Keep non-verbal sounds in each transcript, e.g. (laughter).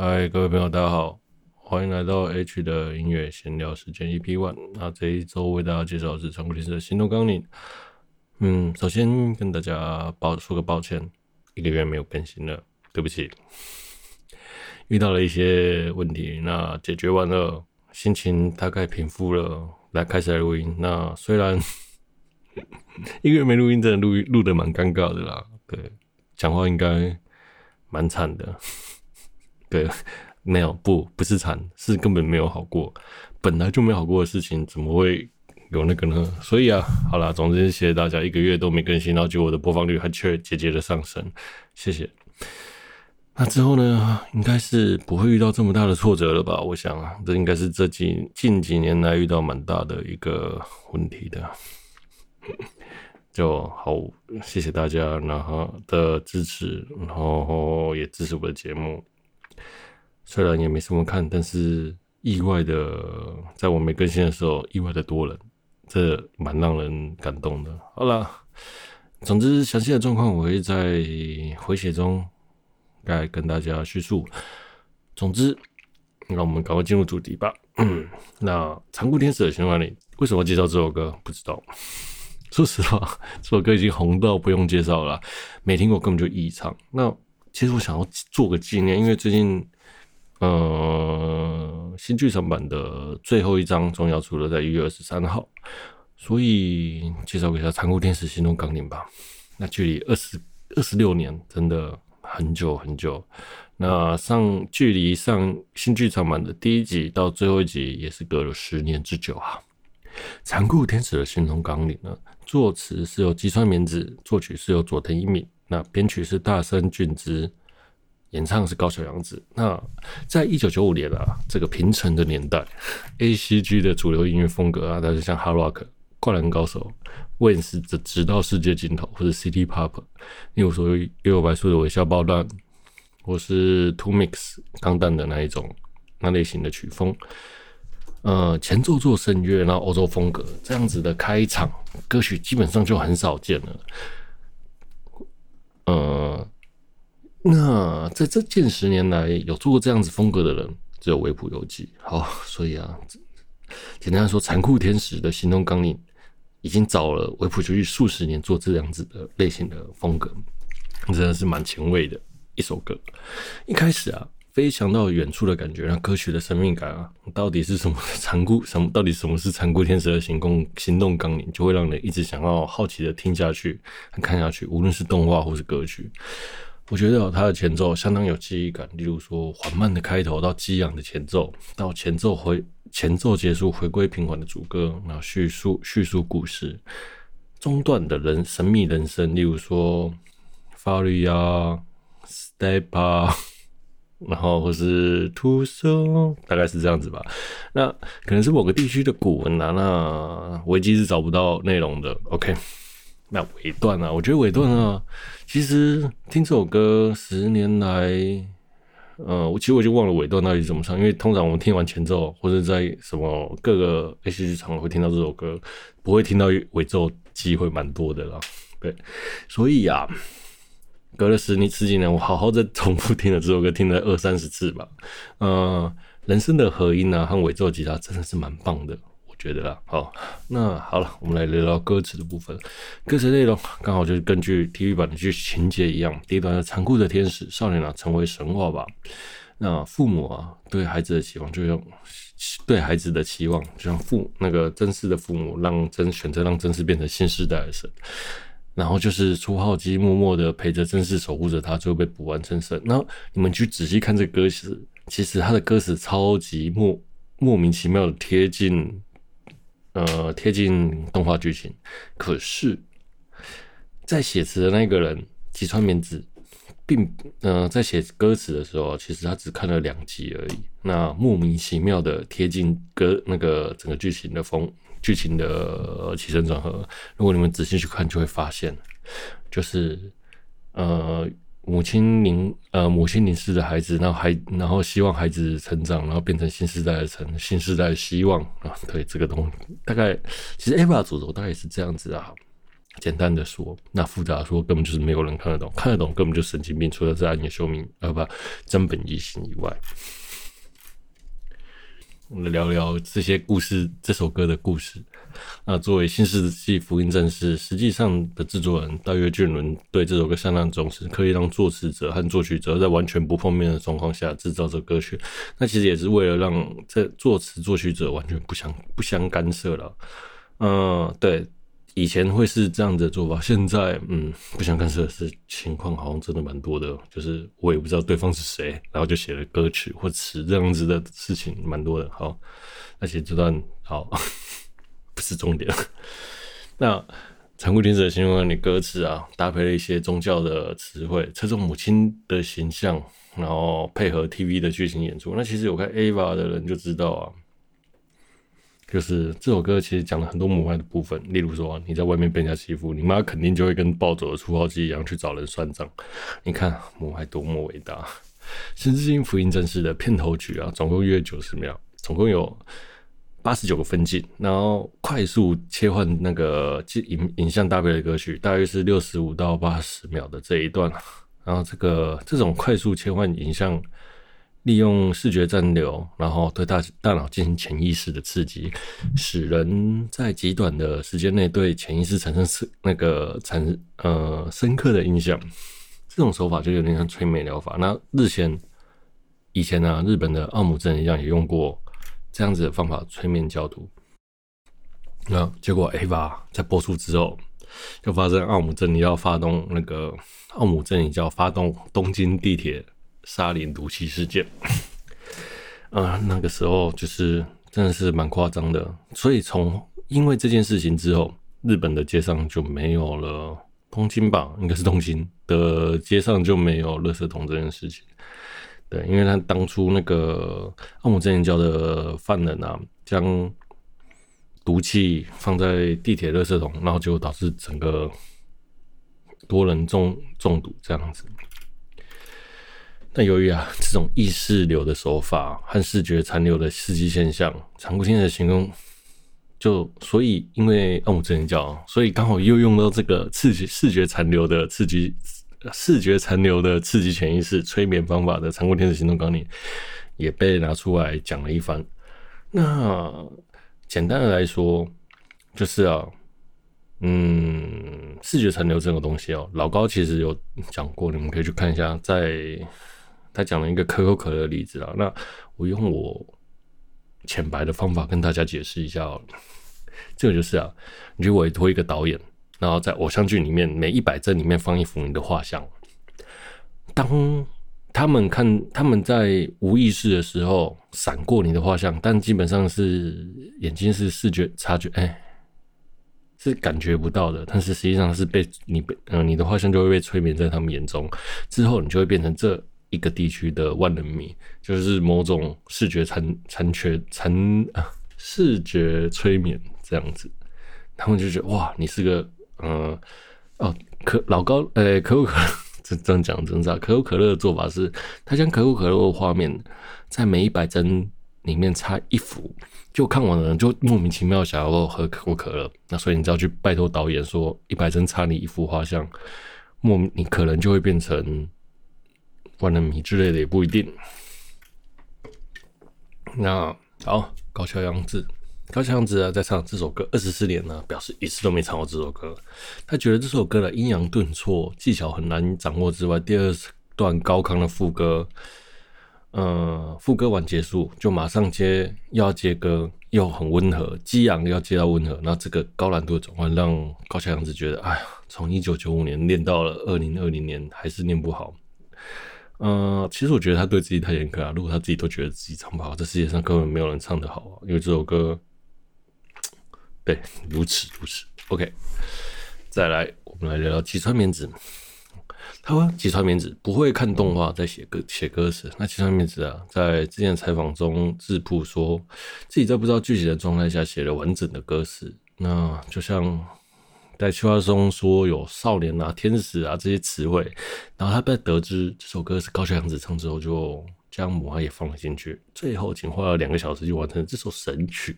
嗨，各位朋友，大家好，欢迎来到 H 的音乐闲聊时间 EP One。那这一周为大家介绍的是长谷天使的《行动纲领》。嗯，首先跟大家抱说个抱歉，一个月没有更新了，对不起。遇到了一些问题，那解决完了，心情大概平复了，来开始来录音。那虽然 (laughs) 一个月没录音，真的录录的蛮尴尬的啦，对，讲话应该蛮惨的。对，(laughs) 没有，不，不是惨，是根本没有好过。本来就没好过的事情，怎么会有那个呢？所以啊，好啦，总之谢谢大家，一个月都没更新，然后结果我的播放率还却节节的上升，谢谢。那之后呢，应该是不会遇到这么大的挫折了吧？我想啊，这应该是这几近几年来遇到蛮大的一个问题的。就好，谢谢大家，然后的支持，然后也支持我的节目。虽然也没什么看，但是意外的，在我没更新的时候，意外的多人，这蛮让人感动的。好了，总之详细的状况我会在回血中来跟大家叙述。总之，那我们赶快进入主题吧。(clears throat) 那残酷天使的循环里，为什么介绍这首歌？不知道。说实话，这首歌已经红到不用介绍了，没听过根本就异常。那其实我想要做个纪念，因为最近。呃，新剧场版的最后一章终要出了，在一月二十三号，所以介绍一下《残酷天使行动纲领》吧。那距离二十二十六年，真的很久很久。那上距离上新剧场版的第一集到最后一集，也是隔了十年之久啊。《残酷天使的心动纲领》呢，作词是由吉川明子，作曲是由佐藤一敏，那编曲是大森俊之。演唱是高桥洋子。那在一九九五年啊，这个平成的年代，A C G 的主流音乐风格啊，它是像 Hard Rock、灌篮高手、w i n s 直到世界尽头，或者 City Pop，例如说幽游白书的微笑爆弹，或是 Two Mix 钢弹的那一种那类型的曲风。呃，前奏做声乐，然后欧洲风格这样子的开场歌曲，基本上就很少见了。呃。那在这近十年来，有做过这样子风格的人，只有维普游记。好，所以啊，简单来说，残酷天使的行动纲领已经找了梶浦由记数十年做这样子的类型的风格，真的是蛮前卫的一首歌。一开始啊，飞翔到远处的感觉，让歌曲的生命感啊，到底是什么？残酷什么？到底什么是残酷天使的行动行动纲领？就会让人一直想要好奇的听下去、看下去，无论是动画或是歌曲。我觉得它的前奏相当有记忆感，例如说缓慢的开头到激昂的前奏，到前奏回前奏结束回归平缓的主歌，然后叙述叙述故事，中段的人神秘人生，例如说 Faria Step Up，(laughs) 然后或是 to so，大概是这样子吧。那可能是某个地区的古文啊，那维基是找不到内容的。OK。那尾段啊，我觉得尾段啊，其实听这首歌十年来，呃，我其实我就忘了尾段到底怎么唱，因为通常我们听完前奏或者在什么各个 A C G 场合会听到这首歌，不会听到尾奏机会蛮多的啦。对，所以啊，隔了十年十几年，我好好的重复听了这首歌，听了二三十次吧。呃，人生的合音啊和尾奏吉他真的是蛮棒的。觉得啦，好，那好了，我们来聊聊歌词的部分。歌词内容刚好就是根据 TV 版的剧情节一样，第一段是残酷的天使少年啊，成为神话吧。那父母啊，对孩子的期望就用对孩子的期望，就像父那个真嗣的父母让真选择让真嗣变成新时代的神，然后就是初号机默默的陪着真嗣守护着他，最后被补完成神。那你们去仔细看这歌词，其实他的歌词超级莫莫名其妙的贴近。呃，贴近动画剧情，可是，在写词的那个人吉川勉子，并呃在写歌词的时候，其实他只看了两集而已。那莫名其妙的贴近歌那个整个剧情的风，剧情的起承转合，如果你们仔细去看，就会发现，就是呃。母亲凝呃，母亲凝视着孩子，然后孩，然后希望孩子成长，然后变成新时代的成新时代的希望啊。对这个东西，大概其实 EVA 主轴大概是这样子啊。简单的说，那复杂说根本就是没有人看得懂，看得懂根本就神经病，除了在暗夜修明，呃不，真本一心以外。我们聊聊这些故事，这首歌的故事。那作为新世纪福音战士，实际上的制作人大约俊伦对这首歌相当重视，可以让作词者和作曲者在完全不碰面的状况下制造这歌曲。那其实也是为了让这作词作曲者完全不相不相干涉了。嗯，对。以前会是这样的做法，现在嗯，不想干涉的是情况好像真的蛮多的，就是我也不知道对方是谁，然后就写了歌曲或词这样子的事情蛮多的。好，而且这段好 (laughs) 不是重点。(laughs) 那残酷天使的形容你歌词啊，搭配了一些宗教的词汇，侧重母亲的形象，然后配合 TV 的剧情演出。那其实有看 AVA 的人就知道啊。就是这首歌其实讲了很多母爱的部分，例如说你在外面被人家欺负，你妈肯定就会跟暴走的粗豪鸡一样去找人算账。你看母爱多么伟大！新世纪福音战士的片头曲啊，总共约九十秒，总共有八十九个分镜，然后快速切换那个影影像搭配的歌曲，大约是六十五到八十秒的这一段，然后这个这种快速切换影像。利用视觉暂留，然后对大大脑进行潜意识的刺激，使人在极短的时间内对潜意识产生那个产呃深刻的印象。这种手法就有点像催眠疗法。那日前以前呢、日本的奥姆真理教也用过这样子的方法催眠教徒。那结果 AVA 在播出之后，就发生奥姆真理教发动那个奥姆真理教发动东京地铁。沙林毒气事件，啊，那个时候就是真的是蛮夸张的，所以从因为这件事情之后，日本的街上就没有了东京吧，应该是东京的街上就没有垃圾桶这件事情。对，因为他当初那个奥姆真理教的犯人啊，将毒气放在地铁垃圾桶，然后就导致整个多人中中毒这样子。但由于啊，这种意识流的手法和视觉残留的刺激现象，残酷天使的形容，就所以因为奥姆真理教，所以刚好又用到这个刺激视觉残留的刺激视觉残留的刺激潜意识催眠方法的残酷天使行动纲领，也被拿出来讲了一番。那简单的来说，就是啊，嗯，视觉残留这个东西哦，老高其实有讲过，你们可以去看一下，在。他讲了一个可口可乐的例子啊，那我用我浅白的方法跟大家解释一下哦。这个就是啊，你去委托一个导演，然后在偶像剧里面每一百帧里面放一幅你的画像。当他们看他们在无意识的时候闪过你的画像，但基本上是眼睛是视觉察觉，哎，是感觉不到的。但是实际上是被你被嗯、你的画像就会被催眠在他们眼中，之后你就会变成这。一个地区的万人迷，就是某种视觉残残缺残啊，视觉催眠这样子，他们就觉得哇，你是个嗯哦可老高诶、欸，可口可乐这这样讲真的，可口可乐的做法是，他将可口可乐的画面在每一百帧里面插一幅，就看完的人就莫名其妙想要喝可口可乐，那所以你只要去拜托导演说一百帧插你一幅画像，莫名你可能就会变成。万人迷之类的也不一定。那好，高桥洋子，高桥洋子啊，在唱这首歌二十四年呢，表示一次都没唱过这首歌。他觉得这首歌的阴阳顿挫技巧很难掌握之外，第二段高亢的副歌，呃，副歌完结束就马上接要接歌，又很温和，激昂要接到温和，那这个高难度的转换让高桥洋子觉得，哎呀，从一九九五年练到了二零二零年，还是练不好。嗯、其实我觉得他对自己太严苛了。如果他自己都觉得自己唱不好，这世界上根本没有人唱得好啊。因为这首歌，对，如此如此。OK，再来，我们来聊聊吉川绵子。他说吉川绵子不会看动画，在写歌写歌词。那吉川绵子啊，在之前采访中自曝说自己在不知道剧情的状态下写了完整的歌词。那就像。在企划中说有少年啊、天使啊这些词汇，然后他被得知这首歌是高桥洋子唱之后就，将母爱也放了进去，最后仅花了两个小时就完成了这首神曲。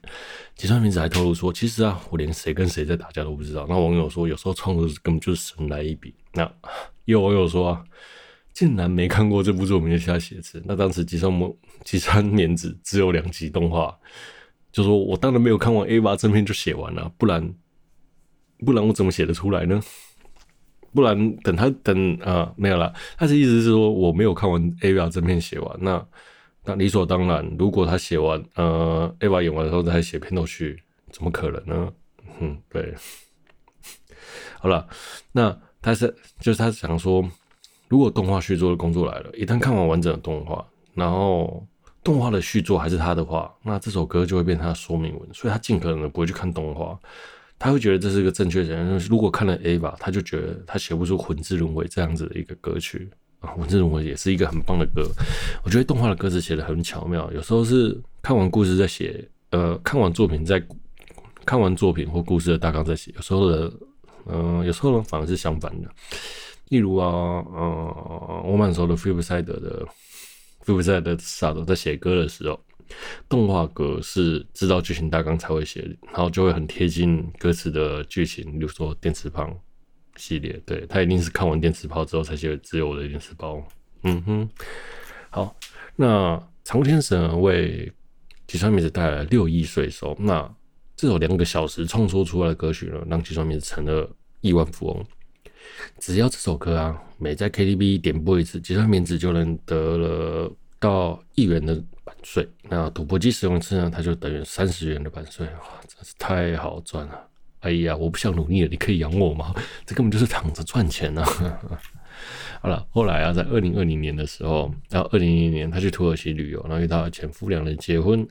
吉川明子还透露说：“其实啊，我连谁跟谁在打架都不知道。”那网友说：“有时候创作根本就是神来一笔。(laughs) ”那有网友说啊，竟然没看过这部作品就瞎写词。那当时吉川萌吉川明子只有两集动画，就说我当然没有看完 AVA 正片就写完了，不然不然我怎么写得出来呢？不然等他等啊没有了，他的意思是说我没有看完 AVA 正片写完，那那理所当然，如果他写完呃 AVA 演完的时候再写片头曲，怎么可能呢？嗯，对。好了，那他是就是他想说，如果动画续作的工作来了，一旦看完完整的动画，然后动画的续作还是他的话，那这首歌就会变成他的说明文，所以他尽可能的不会去看动画。他会觉得这是一个正确的。如果看了 A 吧，他就觉得他写不出《魂之轮回》这样子的一个歌曲啊，《魂之轮回》也是一个很棒的歌。我觉得动画的歌词写的很巧妙，有时候是看完故事再写，呃，看完作品再看完作品或故事的大纲再写。有时候的，嗯、有时候呢反而是相反的。例如啊，呃，我蛮熟的 Flipside 的 Flipside 的 s a d 在写歌的时候。动画歌是知道剧情大纲才会写，然后就会很贴近歌词的剧情。比如说电磁炮系列，对，他一定是看完电磁炮之后才写《只有我的电磁炮》。嗯哼，好，那长谷天神为吉川明子带来六亿税收，那这首两个小时创作出来的歌曲呢，让吉川明子成了亿万富翁。只要这首歌啊，每在 KTV 点播一次，吉川明子就能得了到亿元的。税，那赌博机使用一次呢，它就等于三十元的版税，哇，真是太好赚了！哎呀，我不想努力了，你可以养我吗？这根本就是躺着赚钱啊！(laughs) 好了，后来啊，在二零二零年的时候，到二零零年，她去土耳其旅游，然后与她的前夫两人结婚，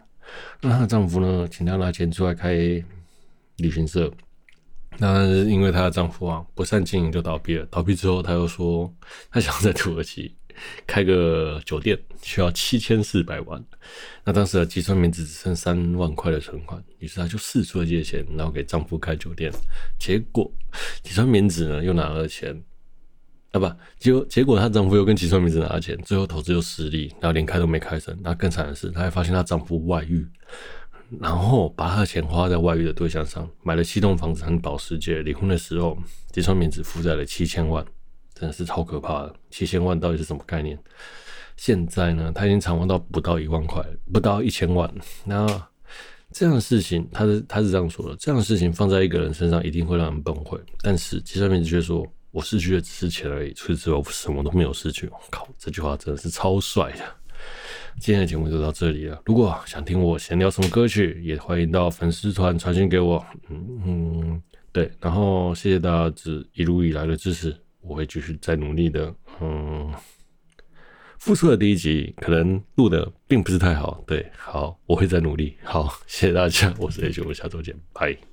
那她的丈夫呢，请她拿钱出来开旅行社，那因为她的丈夫啊不善经营就倒闭了，倒闭之后，她又说她想在土耳其。开个酒店需要七千四百万，那当时的吉川明子只剩三万块的存款，于是她就四处借钱，然后给丈夫开酒店。结果吉川明子呢又拿了钱，啊不，结果结果她丈夫又跟吉川明子拿了钱，最后投资又失利，然后连开都没开成。那更惨的是，她还发现她丈夫外遇，然后把她的钱花在外遇的对象上，买了七栋房子和保时捷。离婚的时候，吉川明子负债了七千万。真的是超可怕的，七千万到底是什么概念？现在呢，他已经偿还到不到一万块，不到一千万。那这样的事情，他是他是这样说的：这样的事情放在一个人身上，一定会让人崩溃。但是吉川明却说：“我失去的只是钱而已，除此之外，我什么都没有失去。”我靠，这句话真的是超帅的。今天的节目就到这里了。如果想听我闲聊什么歌曲，也欢迎到粉丝团传讯给我。嗯嗯，对。然后谢谢大家这一路以来的支持。我会继续再努力的，嗯，复出的第一集可能录的并不是太好，对，好，我会再努力，好，谢谢大家，我是 H，我们下周见，拜。